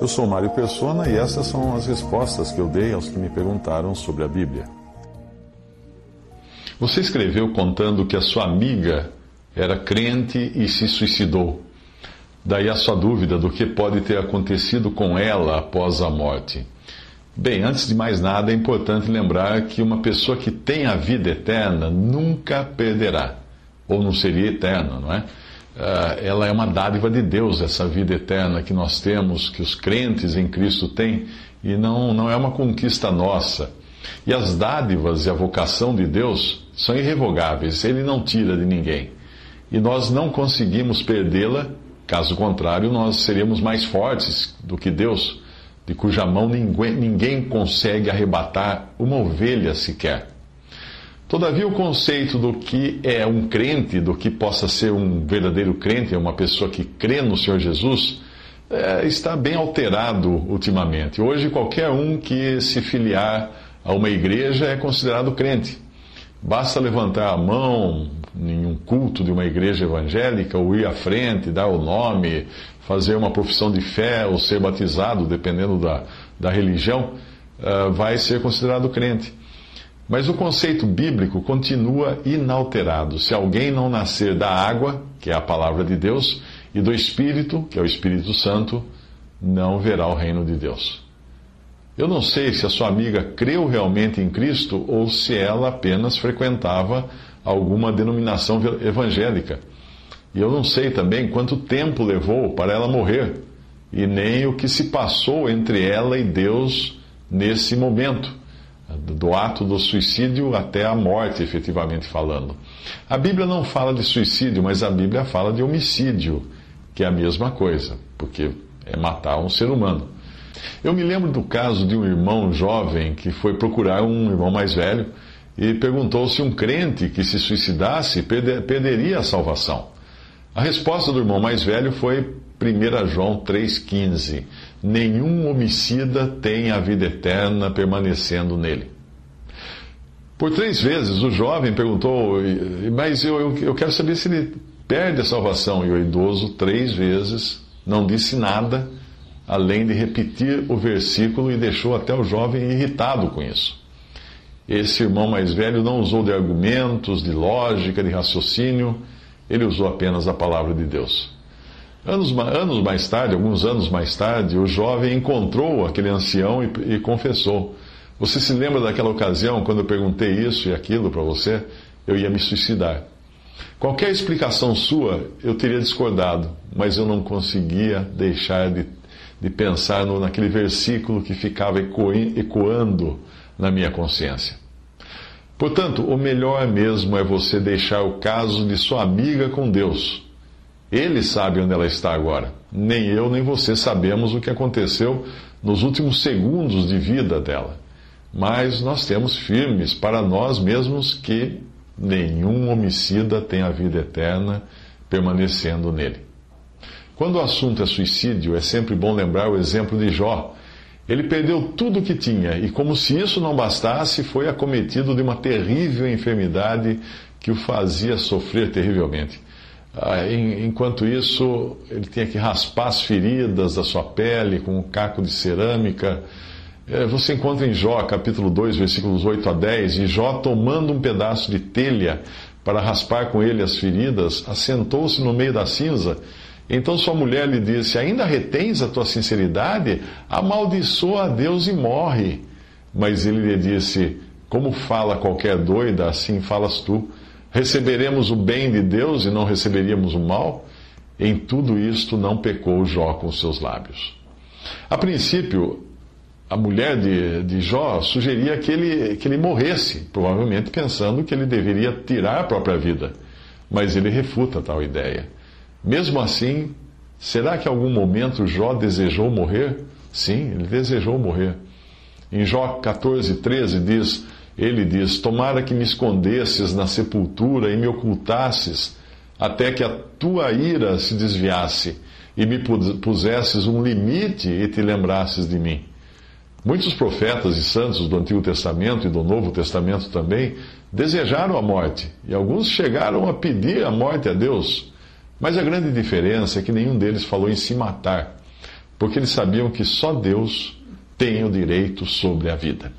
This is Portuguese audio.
Eu sou Mário Persona e essas são as respostas que eu dei aos que me perguntaram sobre a Bíblia. Você escreveu contando que a sua amiga era crente e se suicidou. Daí a sua dúvida do que pode ter acontecido com ela após a morte. Bem, antes de mais nada, é importante lembrar que uma pessoa que tem a vida eterna nunca perderá. Ou não seria eterna, não é? Ah, ela é uma dádiva de Deus, essa vida eterna que nós temos, que os crentes em Cristo têm, e não, não é uma conquista nossa. E as dádivas e a vocação de Deus são irrevogáveis, Ele não tira de ninguém. E nós não conseguimos perdê-la, caso contrário, nós seríamos mais fortes do que Deus, de cuja mão ninguém, ninguém consegue arrebatar uma ovelha sequer. Todavia, o conceito do que é um crente, do que possa ser um verdadeiro crente, uma pessoa que crê no Senhor Jesus, é, está bem alterado ultimamente. Hoje, qualquer um que se filiar a uma igreja é considerado crente. Basta levantar a mão em um culto de uma igreja evangélica, ou ir à frente, dar o nome, fazer uma profissão de fé, ou ser batizado, dependendo da, da religião, uh, vai ser considerado crente. Mas o conceito bíblico continua inalterado. Se alguém não nascer da água, que é a palavra de Deus, e do Espírito, que é o Espírito Santo, não verá o reino de Deus. Eu não sei se a sua amiga creu realmente em Cristo ou se ela apenas frequentava alguma denominação evangélica. E eu não sei também quanto tempo levou para ela morrer, e nem o que se passou entre ela e Deus nesse momento do ato do suicídio até a morte, efetivamente falando. A Bíblia não fala de suicídio, mas a Bíblia fala de homicídio, que é a mesma coisa, porque é matar um ser humano. Eu me lembro do caso de um irmão jovem que foi procurar um irmão mais velho e perguntou se um crente que se suicidasse perderia a salvação. A resposta do irmão mais velho foi 1 João 3,15: Nenhum homicida tem a vida eterna permanecendo nele. Por três vezes o jovem perguntou, mas eu, eu, eu quero saber se ele perde a salvação. E o idoso, três vezes, não disse nada, além de repetir o versículo e deixou até o jovem irritado com isso. Esse irmão mais velho não usou de argumentos, de lógica, de raciocínio, ele usou apenas a palavra de Deus. Anos, anos mais tarde, alguns anos mais tarde, o jovem encontrou aquele ancião e, e confessou: Você se lembra daquela ocasião quando eu perguntei isso e aquilo para você? Eu ia me suicidar. Qualquer explicação sua eu teria discordado, mas eu não conseguia deixar de, de pensar no, naquele versículo que ficava ecoando na minha consciência. Portanto, o melhor mesmo é você deixar o caso de sua amiga com Deus ele sabe onde ela está agora. Nem eu, nem você sabemos o que aconteceu nos últimos segundos de vida dela. Mas nós temos firmes para nós mesmos que nenhum homicida tem a vida eterna permanecendo nele. Quando o assunto é suicídio, é sempre bom lembrar o exemplo de Jó. Ele perdeu tudo o que tinha e, como se isso não bastasse, foi acometido de uma terrível enfermidade que o fazia sofrer terrivelmente. Ah, enquanto isso, ele tinha que raspar as feridas da sua pele com um caco de cerâmica. É, você encontra em Jó, capítulo 2, versículos 8 a 10, e Jó, tomando um pedaço de telha para raspar com ele as feridas, assentou-se no meio da cinza. Então sua mulher lhe disse: Ainda retens a tua sinceridade? Amaldiçoa a Deus e morre. Mas ele lhe disse: Como fala qualquer doida, assim falas tu. Receberemos o bem de Deus e não receberíamos o mal? Em tudo isto não pecou Jó com seus lábios. A princípio, a mulher de, de Jó sugeria que ele, que ele morresse, provavelmente pensando que ele deveria tirar a própria vida. Mas ele refuta tal ideia. Mesmo assim, será que em algum momento Jó desejou morrer? Sim, ele desejou morrer. Em Jó 14, 13 diz: Ele diz: Tomara que me escondesses na sepultura e me ocultasses, até que a tua ira se desviasse e me pusesses um limite e te lembrasses de mim. Muitos profetas e santos do Antigo Testamento e do Novo Testamento também desejaram a morte, e alguns chegaram a pedir a morte a Deus. Mas a grande diferença é que nenhum deles falou em se matar, porque eles sabiam que só Deus tem o direito sobre a vida.